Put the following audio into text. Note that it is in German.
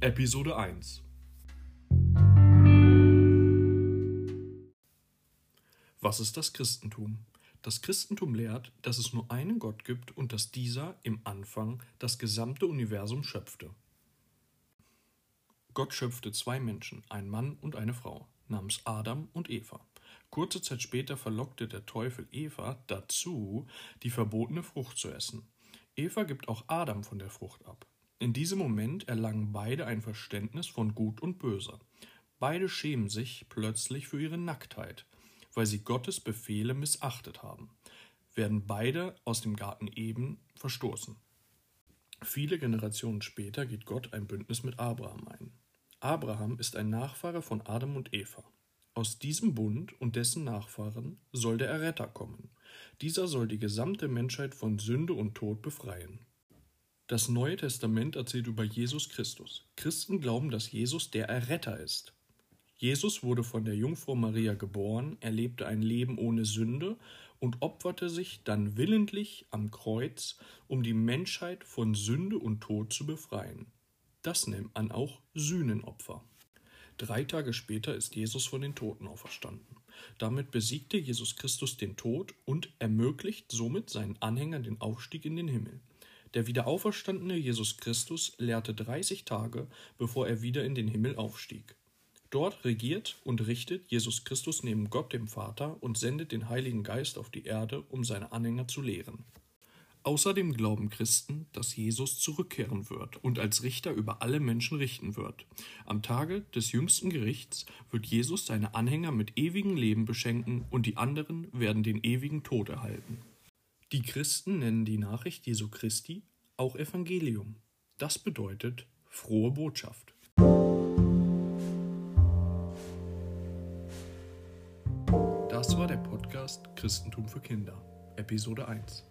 Episode 1 Was ist das Christentum? Das Christentum lehrt, dass es nur einen Gott gibt und dass dieser im Anfang das gesamte Universum schöpfte. Gott schöpfte zwei Menschen, einen Mann und eine Frau, namens Adam und Eva. Kurze Zeit später verlockte der Teufel Eva dazu, die verbotene Frucht zu essen. Eva gibt auch Adam von der Frucht ab. In diesem Moment erlangen beide ein Verständnis von Gut und Böse. Beide schämen sich plötzlich für ihre Nacktheit, weil sie Gottes Befehle missachtet haben, werden beide aus dem Garten Eden verstoßen. Viele Generationen später geht Gott ein Bündnis mit Abraham ein. Abraham ist ein Nachfahre von Adam und Eva. Aus diesem Bund und dessen Nachfahren soll der Erretter kommen. Dieser soll die gesamte Menschheit von Sünde und Tod befreien. Das Neue Testament erzählt über Jesus Christus. Christen glauben, dass Jesus der Erretter ist. Jesus wurde von der Jungfrau Maria geboren, er lebte ein Leben ohne Sünde und opferte sich dann willentlich am Kreuz, um die Menschheit von Sünde und Tod zu befreien. Das nennt man auch Sühnenopfer. Drei Tage später ist Jesus von den Toten auferstanden. Damit besiegte Jesus Christus den Tod und ermöglicht somit seinen Anhängern den Aufstieg in den Himmel. Der wiederauferstandene Jesus Christus lehrte 30 Tage, bevor er wieder in den Himmel aufstieg. Dort regiert und richtet Jesus Christus neben Gott dem Vater und sendet den Heiligen Geist auf die Erde, um seine Anhänger zu lehren. Außerdem glauben Christen, dass Jesus zurückkehren wird und als Richter über alle Menschen richten wird. Am Tage des jüngsten Gerichts wird Jesus seine Anhänger mit ewigem Leben beschenken und die anderen werden den ewigen Tod erhalten. Die Christen nennen die Nachricht Jesu Christi auch Evangelium. Das bedeutet frohe Botschaft. Das war der Podcast Christentum für Kinder, Episode 1.